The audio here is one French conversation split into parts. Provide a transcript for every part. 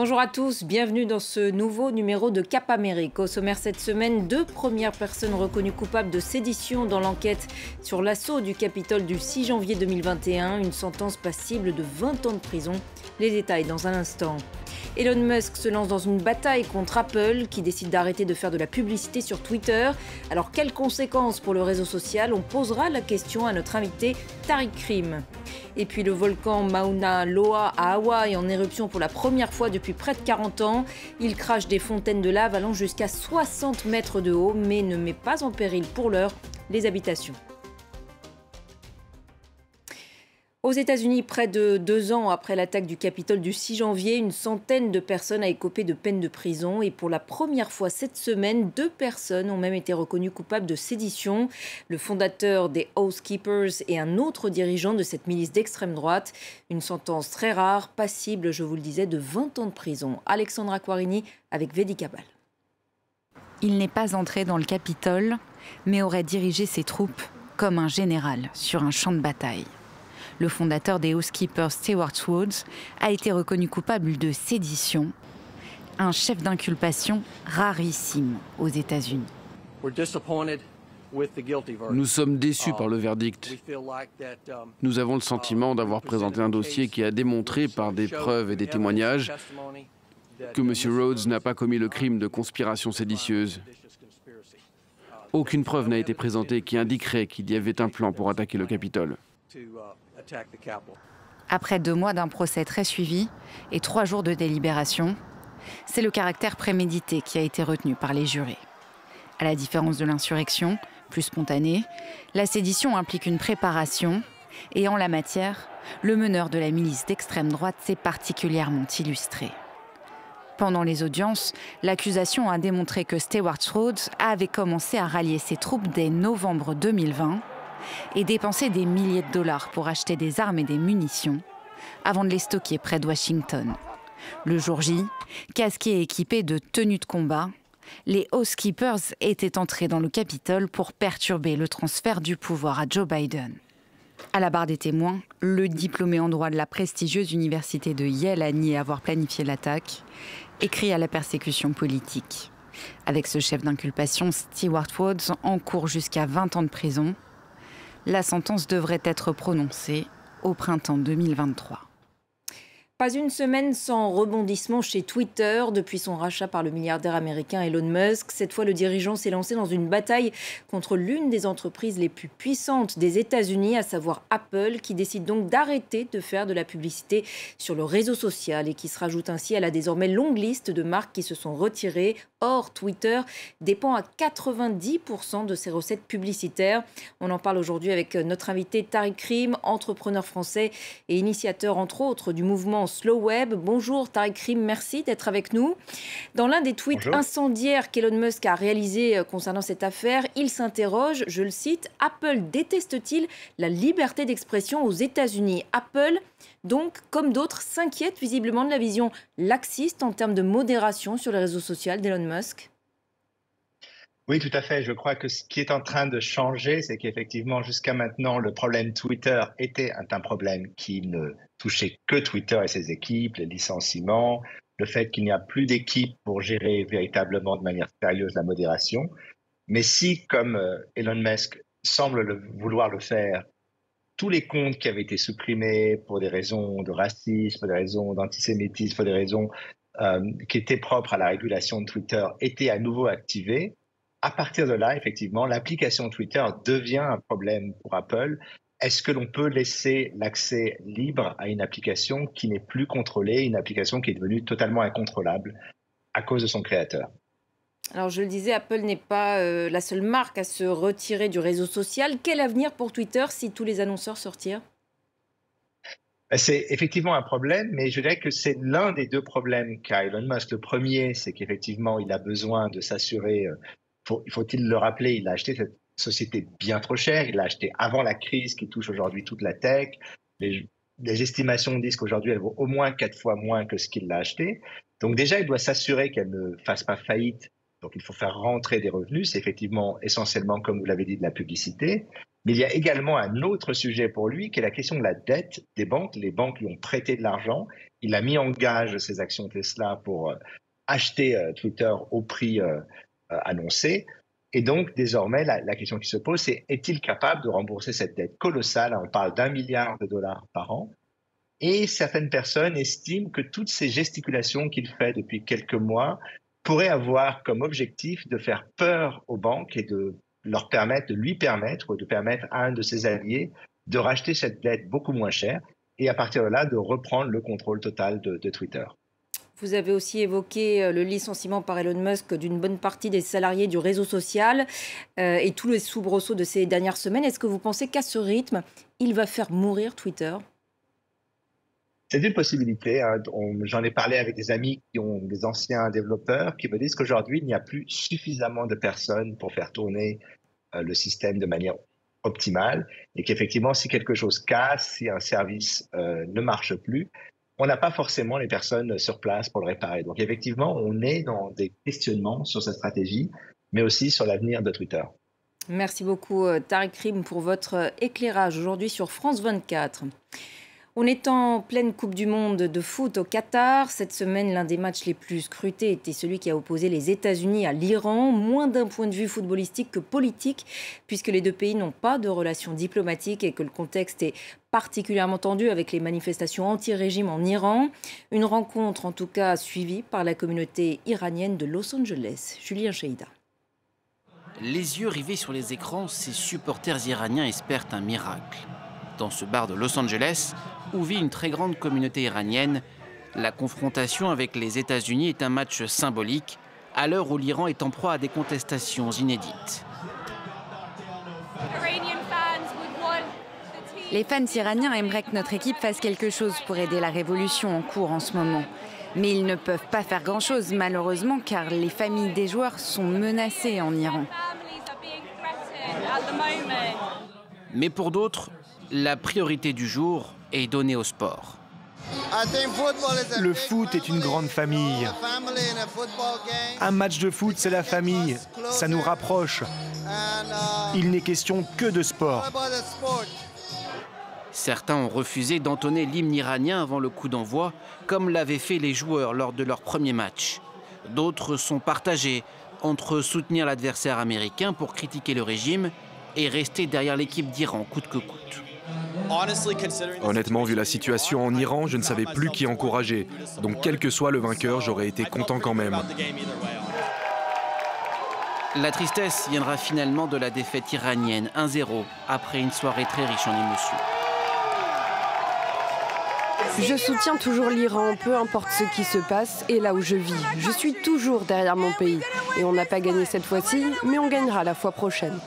Bonjour à tous, bienvenue dans ce nouveau numéro de Cap Amérique. Au sommaire cette semaine, deux premières personnes reconnues coupables de sédition dans l'enquête sur l'assaut du Capitole du 6 janvier 2021, une sentence passible de 20 ans de prison. Les détails dans un instant. Elon Musk se lance dans une bataille contre Apple qui décide d'arrêter de faire de la publicité sur Twitter. Alors quelles conséquences pour le réseau social? On posera la question à notre invité Tariq Krim. Et puis le volcan Mauna Loa à Hawaï en éruption pour la première fois depuis près de 40 ans. Il crache des fontaines de lave allant jusqu'à 60 mètres de haut mais ne met pas en péril pour l'heure les habitations. Aux États-Unis, près de deux ans après l'attaque du Capitole du 6 janvier, une centaine de personnes a écopé de peine de prison et pour la première fois cette semaine, deux personnes ont même été reconnues coupables de sédition. Le fondateur des Housekeepers et un autre dirigeant de cette milice d'extrême droite. Une sentence très rare, passible, je vous le disais, de 20 ans de prison. Alexandra Quarini avec Vedi. Il n'est pas entré dans le Capitole, mais aurait dirigé ses troupes comme un général sur un champ de bataille le fondateur des Housekeepers Stewart Woods, a été reconnu coupable de sédition, un chef d'inculpation rarissime aux États-Unis. Nous sommes déçus par le verdict. Nous avons le sentiment d'avoir présenté un dossier qui a démontré par des preuves et des témoignages que M. Rhodes n'a pas commis le crime de conspiration séditieuse. Aucune preuve n'a été présentée qui indiquerait qu'il y avait un plan pour attaquer le Capitole. Après deux mois d'un procès très suivi et trois jours de délibération, c'est le caractère prémédité qui a été retenu par les jurés. À la différence de l'insurrection, plus spontanée, la sédition implique une préparation et en la matière, le meneur de la milice d'extrême droite s'est particulièrement illustré. Pendant les audiences, l'accusation a démontré que Stewart Rhodes avait commencé à rallier ses troupes dès novembre 2020 et dépenser des milliers de dollars pour acheter des armes et des munitions avant de les stocker près de Washington. Le jour J, casqués et équipés de tenues de combat, les Housekeepers étaient entrés dans le Capitole pour perturber le transfert du pouvoir à Joe Biden. À la barre des témoins, le diplômé en droit de la prestigieuse université de Yale a nié avoir planifié l'attaque écrit à la persécution politique. Avec ce chef d'inculpation, Stewart Woods encourt jusqu'à 20 ans de prison la sentence devrait être prononcée au printemps 2023. Pas une semaine sans rebondissement chez Twitter depuis son rachat par le milliardaire américain Elon Musk. Cette fois, le dirigeant s'est lancé dans une bataille contre l'une des entreprises les plus puissantes des États-Unis, à savoir Apple, qui décide donc d'arrêter de faire de la publicité sur le réseau social et qui se rajoute ainsi à la désormais longue liste de marques qui se sont retirées. Or, Twitter dépend à 90% de ses recettes publicitaires. On en parle aujourd'hui avec notre invité Tariq Krim, entrepreneur français et initiateur entre autres du mouvement Slow Web. Bonjour Krim, merci d'être avec nous. Dans l'un des tweets incendiaires qu'Elon Musk a réalisé euh, concernant cette affaire, il s'interroge, je le cite, Apple déteste-t-il la liberté d'expression aux États-Unis? Apple, donc, comme d'autres, s'inquiète visiblement de la vision laxiste en termes de modération sur les réseaux sociaux d'Elon Musk. Oui, tout à fait. Je crois que ce qui est en train de changer, c'est qu'effectivement, jusqu'à maintenant, le problème Twitter était un problème qui ne touchait que Twitter et ses équipes, les licenciements, le fait qu'il n'y a plus d'équipe pour gérer véritablement de manière sérieuse la modération. Mais si, comme euh, Elon Musk semble vouloir le faire, tous les comptes qui avaient été supprimés pour des raisons de racisme, pour des raisons d'antisémitisme, pour des raisons euh, qui étaient propres à la régulation de Twitter étaient à nouveau activés, à partir de là, effectivement, l'application Twitter devient un problème pour Apple. Est-ce que l'on peut laisser l'accès libre à une application qui n'est plus contrôlée, une application qui est devenue totalement incontrôlable à cause de son créateur? Alors je le disais, Apple n'est pas euh, la seule marque à se retirer du réseau social. Quel avenir pour Twitter si tous les annonceurs sortirent? Ben, c'est effectivement un problème, mais je dirais que c'est l'un des deux problèmes qu'a Elon Musk. Le premier, c'est qu'effectivement, il a besoin de s'assurer euh, faut-il le rappeler, il a acheté cette société bien trop chère, il l'a acheté avant la crise qui touche aujourd'hui toute la tech. Les, estimations disent qu'aujourd'hui, elle vaut au moins quatre fois moins que ce qu'il l'a acheté. Donc déjà, il doit s'assurer qu'elle ne fasse pas faillite. Donc il faut faire rentrer des revenus. C'est effectivement essentiellement, comme vous l'avez dit, de la publicité. Mais il y a également un autre sujet pour lui qui est la question de la dette des banques. Les banques lui ont prêté de l'argent. Il a mis en gage ses actions Tesla pour euh, acheter euh, Twitter au prix euh, annoncé. Et donc, désormais, la, question qui se pose, c'est est-il capable de rembourser cette dette colossale? On parle d'un milliard de dollars par an. Et certaines personnes estiment que toutes ces gesticulations qu'il fait depuis quelques mois pourraient avoir comme objectif de faire peur aux banques et de leur permettre, de lui permettre, de permettre à un de ses alliés de racheter cette dette beaucoup moins chère et à partir de là de reprendre le contrôle total de Twitter. Vous avez aussi évoqué euh, le licenciement par Elon Musk d'une bonne partie des salariés du réseau social euh, et tous les soubresauts de ces dernières semaines. Est-ce que vous pensez qu'à ce rythme, il va faire mourir Twitter? C'est une possibilité. Hein. J'en ai parlé avec des amis qui ont des anciens développeurs qui me disent qu'aujourd'hui, il n'y a plus suffisamment de personnes pour faire tourner euh, le système de manière optimale et qu'effectivement, si quelque chose casse, si un service euh, ne marche plus, on n'a pas forcément les personnes sur place pour le réparer. Donc effectivement, on est dans des questionnements sur cette stratégie, mais aussi sur l'avenir de Twitter. Merci beaucoup, euh, Tariq Rim, pour votre éclairage aujourd'hui sur France 24. On est en pleine Coupe du Monde de foot au Qatar. Cette semaine, l'un des matchs les plus scrutés était celui qui a opposé les États-Unis à l'Iran, moins d'un point de vue footballistique que politique, puisque les deux pays n'ont pas de relations diplomatiques et que le contexte est particulièrement tendu avec les manifestations anti-régime en Iran. Une rencontre en tout cas suivie par la communauté iranienne de Los Angeles. Julien Cheida. Les yeux rivés sur les écrans, ces supporters iraniens espèrent un miracle. Dans ce bar de Los Angeles, où vit une très grande communauté iranienne, la confrontation avec les États-Unis est un match symbolique à l'heure où l'Iran est en proie à des contestations inédites. Les fans iraniens aimeraient que notre équipe fasse quelque chose pour aider la révolution en cours en ce moment. Mais ils ne peuvent pas faire grand-chose malheureusement car les familles des joueurs sont menacées en Iran. Mais pour d'autres, la priorité du jour est donnée au sport. Le foot est une grande famille. Un match de foot, c'est la famille. Ça nous rapproche. Il n'est question que de sport. Certains ont refusé d'entonner l'hymne iranien avant le coup d'envoi, comme l'avaient fait les joueurs lors de leur premier match. D'autres sont partagés entre soutenir l'adversaire américain pour critiquer le régime et rester derrière l'équipe d'Iran coûte que coûte. Honnêtement, vu la situation en Iran, je ne savais plus qui encourager. Donc quel que soit le vainqueur, j'aurais été content quand même. La tristesse viendra finalement de la défaite iranienne 1-0 après une soirée très riche en émotions. Je soutiens toujours l'Iran, peu importe ce qui se passe et là où je vis. Je suis toujours derrière mon pays. Et on n'a pas gagné cette fois-ci, mais on gagnera la fois prochaine.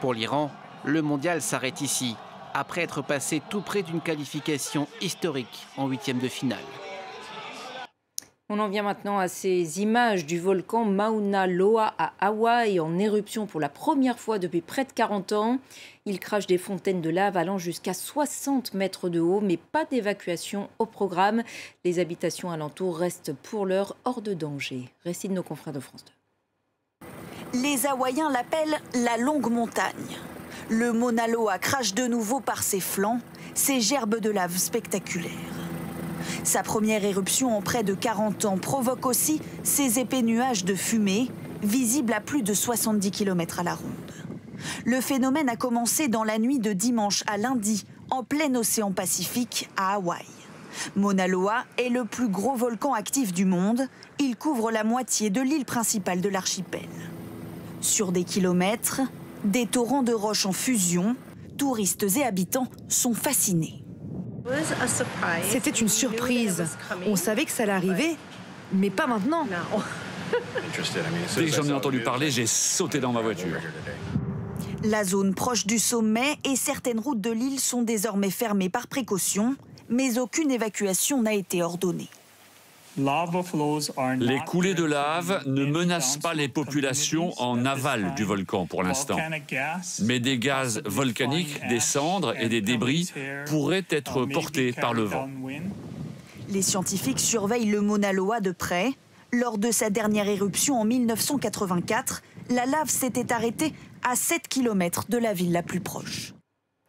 Pour l'Iran, le mondial s'arrête ici après être passé tout près d'une qualification historique en huitième de finale. On en vient maintenant à ces images du volcan Mauna Loa à Hawaï en éruption pour la première fois depuis près de 40 ans. Il crache des fontaines de lave allant jusqu'à 60 mètres de haut, mais pas d'évacuation au programme. Les habitations alentours restent pour l'heure hors de danger. Récit de nos confrères de France 2. Les Hawaïens l'appellent la longue montagne. Le Mauna Loa crache de nouveau par ses flancs, ses gerbes de lave spectaculaires. Sa première éruption en près de 40 ans provoque aussi ces épais nuages de fumée, visibles à plus de 70 km à la ronde. Le phénomène a commencé dans la nuit de dimanche à lundi, en plein océan Pacifique, à Hawaï. Mauna Loa est le plus gros volcan actif du monde. Il couvre la moitié de l'île principale de l'archipel. Sur des kilomètres, des torrents de roches en fusion, touristes et habitants sont fascinés. C'était une surprise. On savait que ça allait arriver, mais pas maintenant. Dès que j'en ai entendu parler, j'ai sauté dans ma voiture. La zone proche du sommet et certaines routes de l'île sont désormais fermées par précaution, mais aucune évacuation n'a été ordonnée. Les coulées de lave ne menacent pas les populations en aval du volcan pour l'instant. Mais des gaz volcaniques, des cendres et des débris pourraient être portés par le vent. Les scientifiques surveillent le Mauna Loa de près. Lors de sa dernière éruption en 1984, la lave s'était arrêtée à 7 km de la ville la plus proche.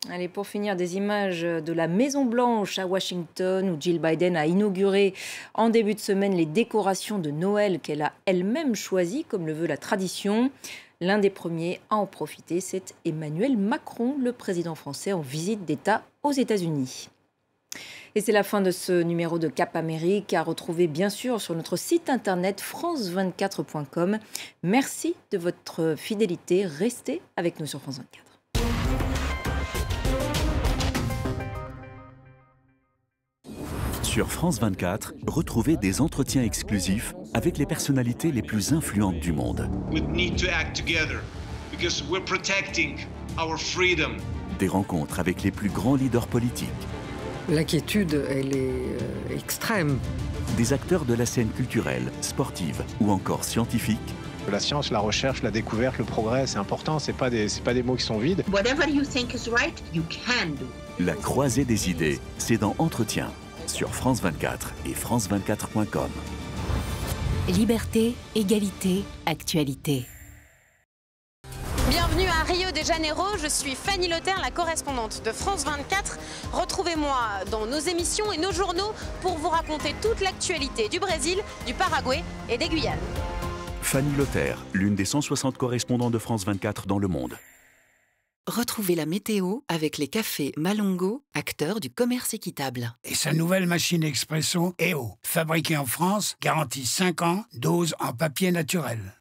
Allez, pour finir, des images de la Maison Blanche à Washington, où Jill Biden a inauguré en début de semaine les décorations de Noël qu'elle a elle-même choisies, comme le veut la tradition. L'un des premiers à en profiter, c'est Emmanuel Macron, le président français en visite d'État aux États-Unis. Et c'est la fin de ce numéro de Cap Amérique à retrouver bien sûr sur notre site internet france24.com. Merci de votre fidélité. Restez avec nous sur France 24. Sur France 24, retrouvez des entretiens exclusifs avec les personnalités les plus influentes du monde. Des rencontres avec les plus grands leaders politiques. L'inquiétude, elle est euh, extrême. Des acteurs de la scène culturelle, sportive ou encore scientifique. La science, la recherche, la découverte, le progrès, c'est important, c'est pas des pas des mots qui sont vides. La croisée des idées, c'est dans Entretien sur France 24 et France24.com. Liberté, égalité, actualité. Bienvenue à Rio de Janeiro, je suis Fanny Lotter, la correspondante de France 24. Retrouvez-moi dans nos émissions et nos journaux pour vous raconter toute l'actualité du Brésil, du Paraguay et des Guyanes. Fanny Lotter, l'une des 160 correspondants de France 24 dans le monde. Retrouvez la météo avec les cafés Malongo, acteurs du commerce équitable. Et sa nouvelle machine expresso EO, fabriquée en France, garantie 5 ans, dose en papier naturel.